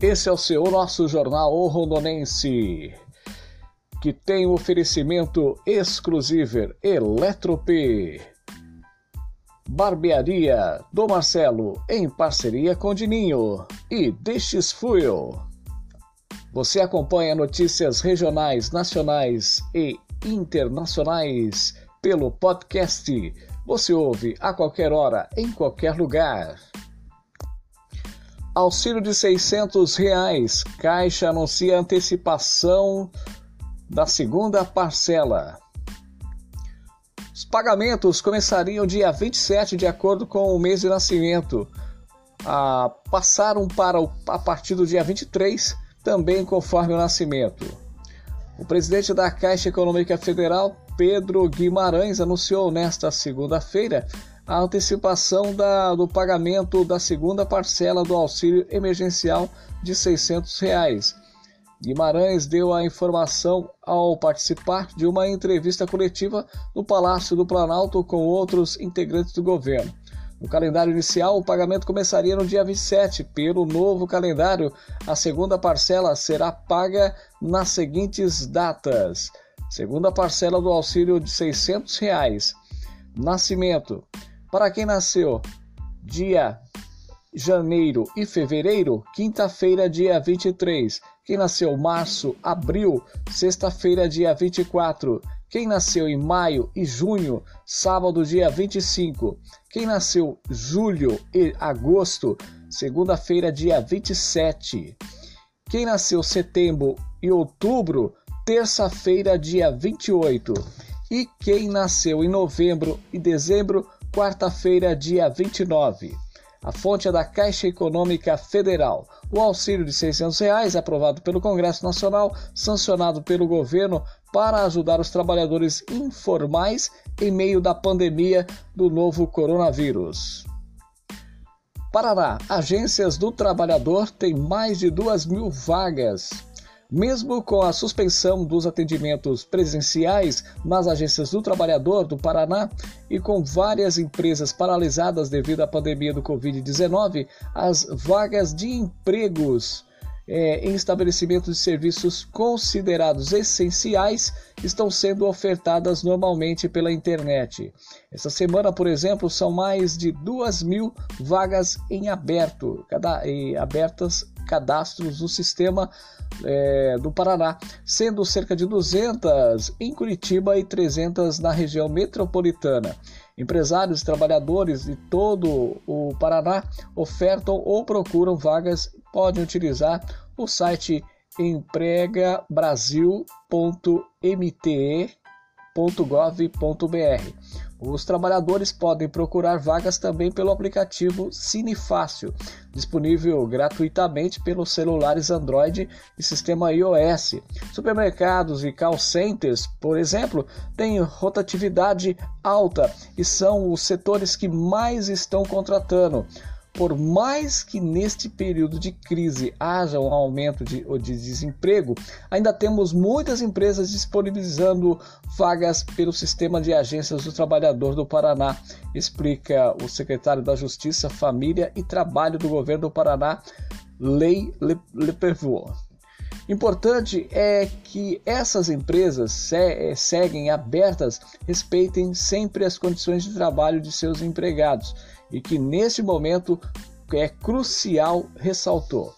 Esse é o seu nosso jornal O Rondonense, que tem o oferecimento exclusivo Eletrop, Barbearia do Marcelo, em parceria com Dininho e DX Fuel. Você acompanha notícias regionais, nacionais e internacionais pelo podcast. Você ouve a qualquer hora, em qualquer lugar. Auxílio de 600 reais. Caixa anuncia antecipação da segunda parcela. Os pagamentos começariam dia 27, de acordo com o mês de nascimento. Ah, passaram para o, a partir do dia 23, também conforme o nascimento. O presidente da Caixa Econômica Federal, Pedro Guimarães, anunciou nesta segunda-feira a antecipação da, do pagamento da segunda parcela do auxílio emergencial de 600 reais. Guimarães deu a informação ao participar de uma entrevista coletiva no Palácio do Planalto com outros integrantes do governo. No calendário inicial, o pagamento começaria no dia 27. Pelo novo calendário, a segunda parcela será paga nas seguintes datas: segunda parcela do auxílio de 600 reais. Nascimento: para quem nasceu dia janeiro e fevereiro, quinta-feira, dia 23. Quem nasceu março, abril, sexta-feira, dia 24. Quem nasceu em maio e junho, sábado, dia 25. Quem nasceu julho e agosto, segunda-feira, dia 27. Quem nasceu setembro e outubro, terça-feira, dia 28. E quem nasceu em novembro e dezembro, quarta-feira, dia 29. A fonte é da Caixa Econômica Federal. O auxílio de 600 reais, aprovado pelo Congresso Nacional, sancionado pelo governo para ajudar os trabalhadores informais em meio da pandemia do novo coronavírus. Paraná, agências do trabalhador têm mais de 2 mil vagas mesmo com a suspensão dos atendimentos presenciais nas agências do trabalhador do Paraná e com várias empresas paralisadas devido à pandemia do Covid-19, as vagas de empregos é, em estabelecimentos de serviços considerados essenciais estão sendo ofertadas normalmente pela internet. Essa semana, por exemplo, são mais de 2 mil vagas em aberto, cada, abertas cadastros no sistema é, do Paraná, sendo cerca de 200 em Curitiba e 300 na região metropolitana. Empresários e trabalhadores de todo o Paraná ofertam ou procuram vagas, podem utilizar o site empregabrasil.mte.gov.br os trabalhadores podem procurar vagas também pelo aplicativo Cine Fácil, disponível gratuitamente pelos celulares Android e sistema iOS. Supermercados e call centers, por exemplo, têm rotatividade alta e são os setores que mais estão contratando. Por mais que neste período de crise haja um aumento de, de desemprego, ainda temos muitas empresas disponibilizando vagas pelo sistema de agências do trabalhador do Paraná, explica o secretário da Justiça, Família e Trabalho do governo do Paraná, Lei Lepervois. Importante é que essas empresas eh, seguem abertas, respeitem sempre as condições de trabalho de seus empregados e que neste momento é crucial, ressaltou.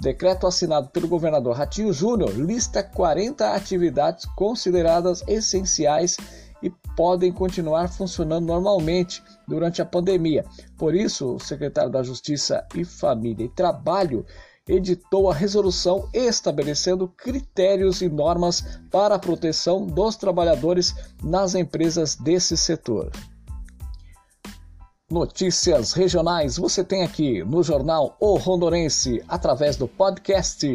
Decreto assinado pelo governador Ratinho Júnior lista 40 atividades consideradas essenciais e podem continuar funcionando normalmente durante a pandemia. Por isso, o secretário da Justiça e Família e Trabalho editou a resolução estabelecendo critérios e normas para a proteção dos trabalhadores nas empresas desse setor. Notícias regionais você tem aqui no Jornal O Rondonense, através do podcast.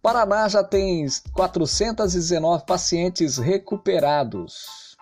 Paraná já tem 419 pacientes recuperados.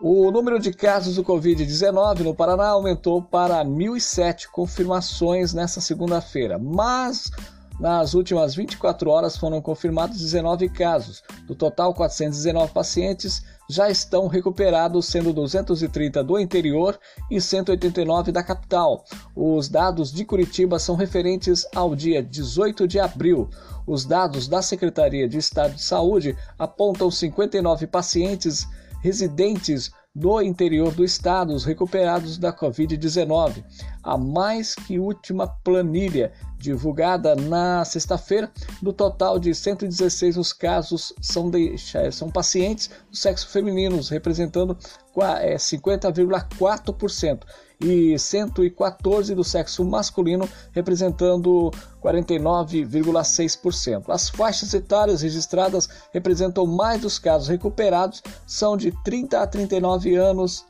O número de casos do Covid-19 no Paraná aumentou para 1.007 confirmações nesta segunda-feira, mas nas últimas 24 horas foram confirmados 19 casos. Do total, 419 pacientes já estão recuperados, sendo 230 do interior e 189 da capital. Os dados de Curitiba são referentes ao dia 18 de abril. Os dados da Secretaria de Estado de Saúde apontam 59 pacientes residentes do interior do estado, os recuperados da Covid-19. A mais que última planilha divulgada na sexta-feira, do total de 116 os casos são, de, são pacientes do sexo feminino, representando 50,4%, e 114 do sexo masculino, representando 49,6%. As faixas etárias registradas representam mais dos casos recuperados, são de 30 a 39 anos,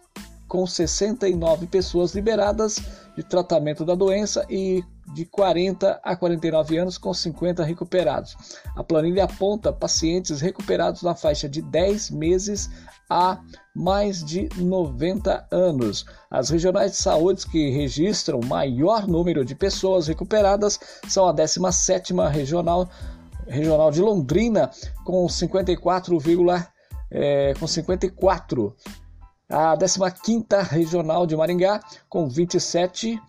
com 69 pessoas liberadas de tratamento da doença e de 40 a 49 anos, com 50 recuperados. A planilha aponta pacientes recuperados na faixa de 10 meses a mais de 90 anos. As regionais de saúde que registram maior número de pessoas recuperadas são a 17ª regional, regional de Londrina com 54, é, com 54 a 15ª regional de Maringá com 27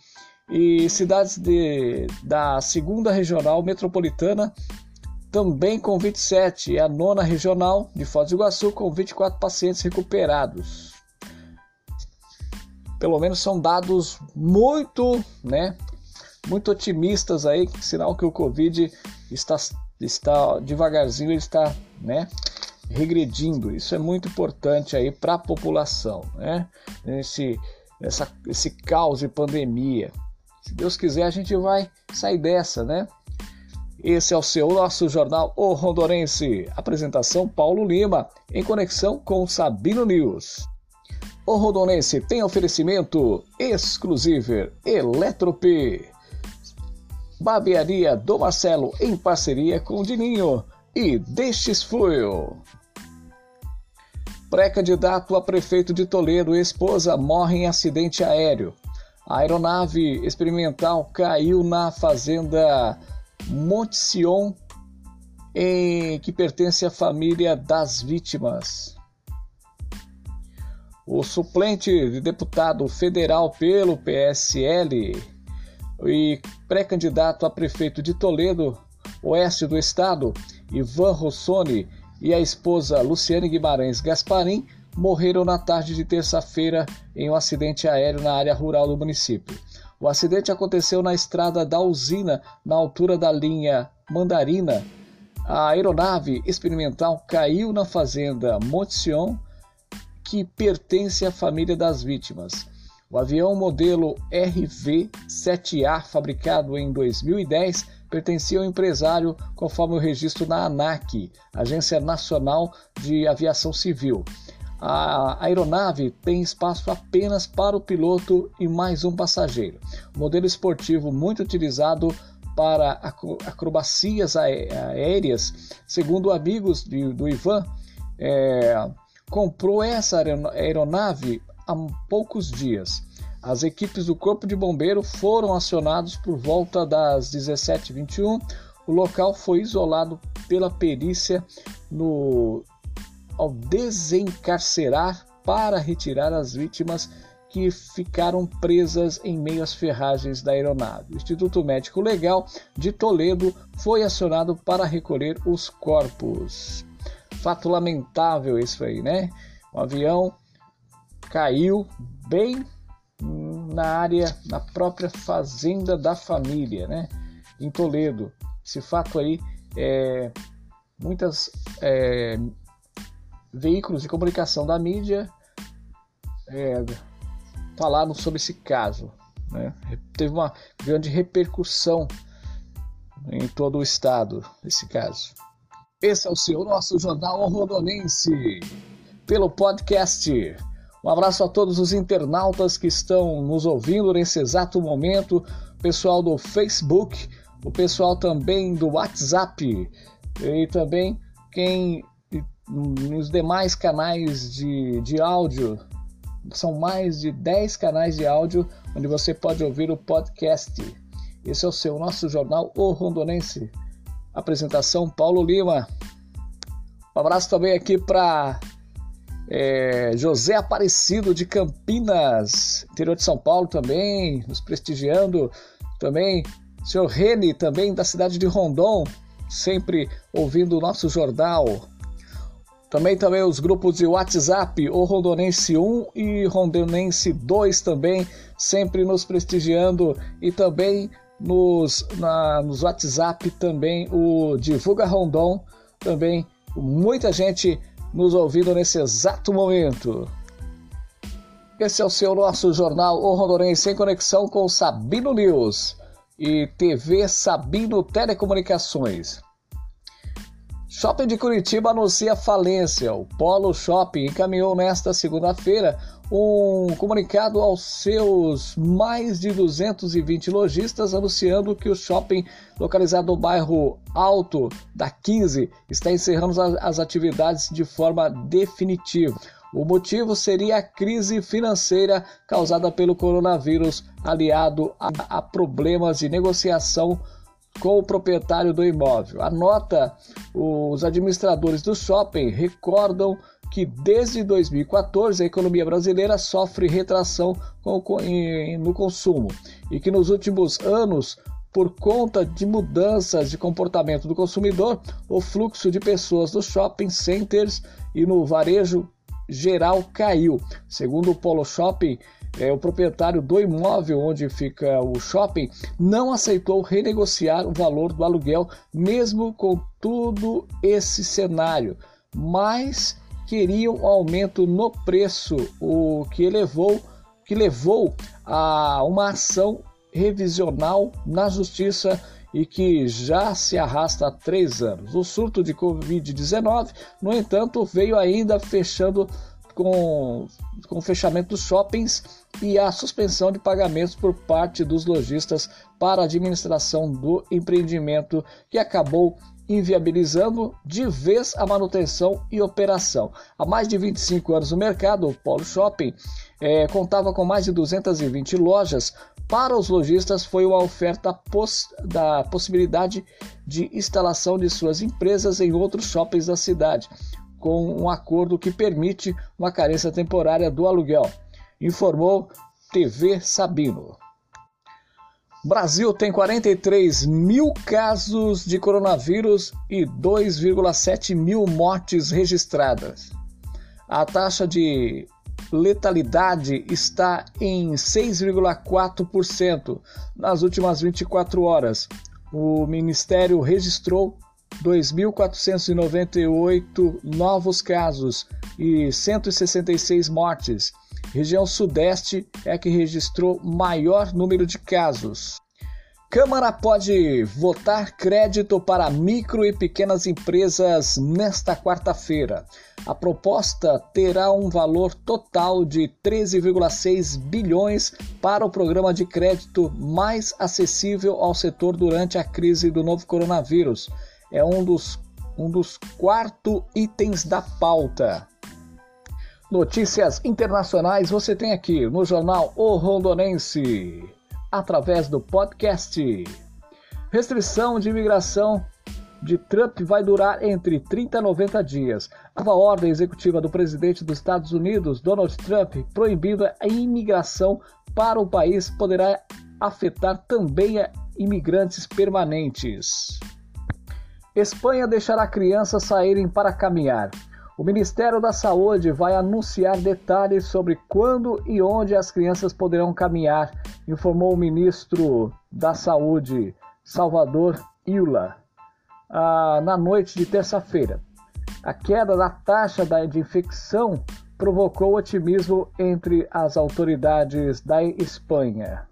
e cidades de, da segunda regional metropolitana também com 27, e a nona regional de Foz do Iguaçu com 24 pacientes recuperados. Pelo menos são dados muito, né, muito otimistas aí, sinal que o Covid está, está devagarzinho, ele está, né, regredindo. Isso é muito importante aí para a população, né? Esse, essa, esse caos de pandemia. Se Deus quiser, a gente vai sair dessa, né? Esse é o seu nosso jornal O Rondorense. Apresentação Paulo Lima, em conexão com Sabino News. O Rondonense tem oferecimento exclusivo Eletrop. Barbearia do Marcelo em parceria com Dininho e Destes Fuel. Pré-candidato a prefeito de Toledo e esposa morre em acidente aéreo. A aeronave experimental caiu na fazenda Monte Sion, em, que pertence à família das vítimas. O suplente de deputado federal pelo PSL e pré-candidato a prefeito de Toledo, oeste do estado, Ivan Rossoni, e a esposa Luciane Guimarães Gasparim morreram na tarde de terça-feira em um acidente aéreo na área rural do município. O acidente aconteceu na estrada da usina, na altura da linha Mandarina. A aeronave experimental caiu na fazenda Monte Sion, que pertence à família das vítimas. O avião modelo RV-7A, fabricado em 2010, pertencia ao empresário conforme o registro na ANAC, Agência Nacional de Aviação Civil. A aeronave tem espaço apenas para o piloto e mais um passageiro. Modelo esportivo muito utilizado para acrobacias aéreas, segundo amigos do Ivan, é, comprou essa aeronave há poucos dias. As equipes do Corpo de Bombeiro foram acionados por volta das 17h21. O local foi isolado pela perícia no ao desencarcerar para retirar as vítimas que ficaram presas em meio às ferragens da aeronave. O Instituto Médico Legal de Toledo foi acionado para recolher os corpos. Fato lamentável isso aí, né? O avião caiu bem na área, na própria fazenda da família, né? Em Toledo. Esse fato aí é muitas é, veículos de comunicação da mídia é, falaram sobre esse caso. Né? Teve uma grande repercussão em todo o estado esse caso. Esse é o seu nosso jornal rondonense pelo podcast. Um abraço a todos os internautas que estão nos ouvindo nesse exato momento, pessoal do Facebook, o pessoal também do WhatsApp e também quem nos demais canais de, de áudio. São mais de 10 canais de áudio onde você pode ouvir o podcast. Esse é o seu nosso jornal O Rondonense. Apresentação Paulo Lima. Um abraço também aqui para é, José Aparecido de Campinas, interior de São Paulo também, nos prestigiando. Também, senhor Rene, também da cidade de Rondon, sempre ouvindo o nosso jornal. Também também os grupos de WhatsApp, o Rondonense 1 e Rondonense 2 também, sempre nos prestigiando e também nos, na, nos WhatsApp também o Divulga Rondon, também muita gente nos ouvindo nesse exato momento. Esse é o seu nosso jornal O Rondonense em conexão com Sabino News e TV Sabino Telecomunicações. Shopping de Curitiba anuncia falência. O Polo Shopping encaminhou nesta segunda-feira um comunicado aos seus mais de 220 lojistas anunciando que o shopping localizado no bairro Alto da 15 está encerrando as atividades de forma definitiva. O motivo seria a crise financeira causada pelo coronavírus, aliado a, problemas de negociação com o proprietário do imóvel. A nota, os administradores do shopping recordam que desde 2014 a economia brasileira sofre retração no consumo e que nos últimos anos, por conta de mudanças de comportamento do consumidor, o fluxo de pessoas nos shopping centers e no varejo geral caiu. Segundo o Polo Shopping, é, o proprietário do imóvel onde fica o shopping não aceitou renegociar o valor do aluguel, mesmo com todo esse cenário, mas queriam um aumento no preço, o que levou, que levou a uma ação revisional na justiça e que já se arrasta há três anos. O surto de Covid-19, no entanto, veio ainda fechando com, com o fechamento dos shoppings e a suspensão de pagamentos por parte dos lojistas para a administração do empreendimento, que acabou inviabilizando de vez a manutenção e operação. Há mais de 25 anos no mercado, o Polo Shopping é, contava com mais de 220 lojas. Para os lojistas, foi uma oferta da possibilidade de instalação de suas empresas em outros shoppings da cidade com um acordo que permite uma carência temporária do aluguel, informou TV Sabino. Brasil tem 43 mil casos de coronavírus e 2,7 mil mortes registradas. A taxa de letalidade está em 6,4% nas últimas 24 horas. O Ministério registrou 2.498 novos casos e 166 mortes. Região Sudeste é que registrou maior número de casos. Câmara pode votar crédito para micro e pequenas empresas nesta quarta-feira. A proposta terá um valor total de 13,6 bilhões para o programa de crédito mais acessível ao setor durante a crise do novo coronavírus é um dos, um dos quatro itens da pauta. Notícias internacionais você tem aqui no jornal O Rondonense, através do podcast. Restrição de imigração de Trump vai durar entre 30 e 90 dias. A nova ordem executiva do presidente dos Estados Unidos, Donald Trump, proibindo a imigração para o país, poderá afetar também imigrantes permanentes. Espanha deixará crianças saírem para caminhar. O Ministério da Saúde vai anunciar detalhes sobre quando e onde as crianças poderão caminhar, informou o ministro da Saúde, Salvador Iula, ah, na noite de terça-feira. A queda da taxa de infecção provocou otimismo entre as autoridades da Espanha.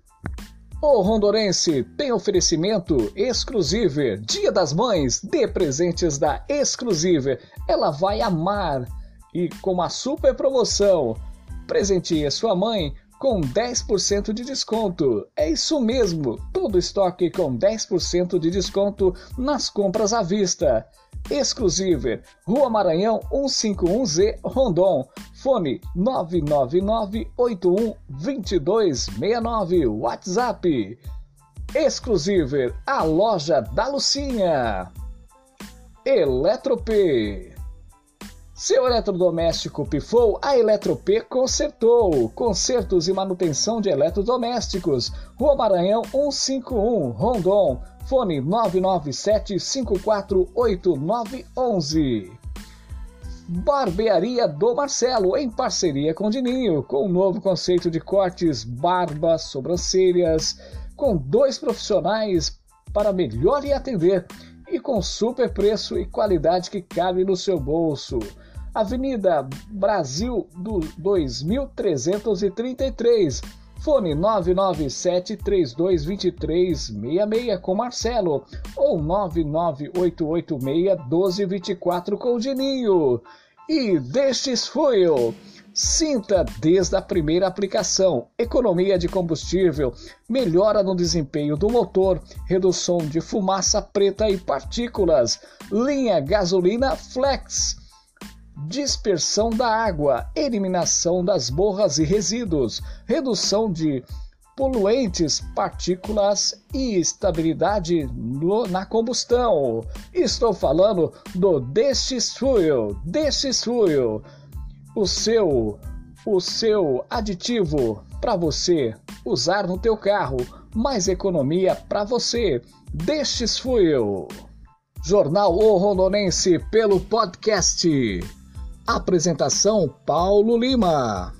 O Rondorense tem oferecimento Exclusive. Dia das Mães, dê presentes da Exclusive. Ela vai amar. E com uma super promoção, presenteie sua mãe com 10% de desconto. É isso mesmo, todo estoque com 10% de desconto nas compras à vista. Exclusive, Rua Maranhão 151Z, Rondon. Fone 999812269. WhatsApp. Exclusive, a loja da Lucinha. Eletrop. Seu eletrodoméstico pifou, a Eletropê consertou. Consertos e manutenção de eletrodomésticos. Rua Maranhão 151, Rondon. Fone 997548911. Barbearia do Marcelo, em parceria com Dininho, com um novo conceito de cortes, barbas, sobrancelhas, com dois profissionais para melhor lhe atender e com super preço e qualidade que cabe no seu bolso. Avenida Brasil do 2333, fone 997322366 com Marcelo ou 998861224 com Dininho. E destes Fuel Sinta desde a primeira aplicação. Economia de combustível, melhora no desempenho do motor, redução de fumaça preta e partículas, linha gasolina Flex, dispersão da água, eliminação das borras e resíduos, redução de poluentes, partículas e estabilidade no, na combustão. Estou falando do Destes Fuel, Destes Fuel o seu o seu aditivo para você usar no teu carro, mais economia para você. Destes Fuel. Jornal O Rondonense pelo podcast. Apresentação Paulo Lima.